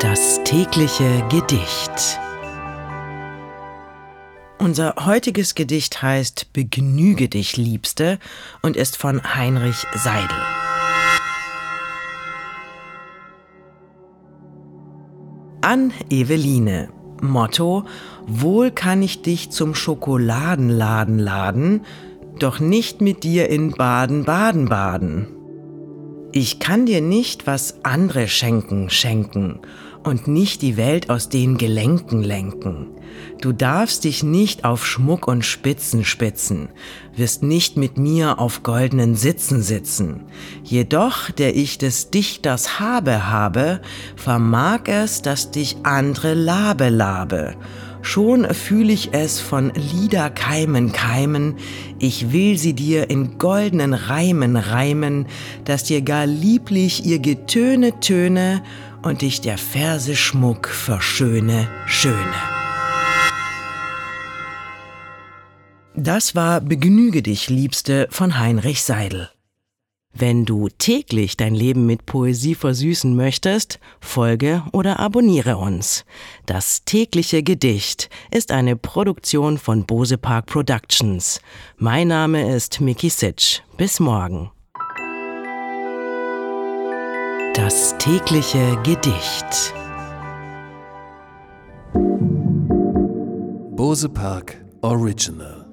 Das tägliche Gedicht. Unser heutiges Gedicht heißt Begnüge dich, Liebste und ist von Heinrich Seidel. An Eveline. Motto: Wohl kann ich dich zum Schokoladenladen laden, doch nicht mit dir in Baden, Baden, Baden. Ich kann dir nicht, was andere schenken, schenken und nicht die Welt aus den Gelenken lenken. Du darfst dich nicht auf Schmuck und Spitzen spitzen, wirst nicht mit mir auf goldenen Sitzen sitzen. Jedoch, der ich des Dichters habe habe, vermag es, dass dich andere labe labe. Schon fühl ich es von Liederkeimen keimen, ich will sie dir in goldenen Reimen reimen, dass dir gar lieblich ihr Getöne töne und dich der Verse Schmuck verschöne, schöne. Das war Begnüge dich, Liebste von Heinrich Seidel. Wenn du täglich dein Leben mit Poesie versüßen möchtest, folge oder abonniere uns. Das tägliche Gedicht ist eine Produktion von Bose Park Productions. Mein Name ist Miki Sitsch. Bis morgen. Das tägliche Gedicht. Bose Park Original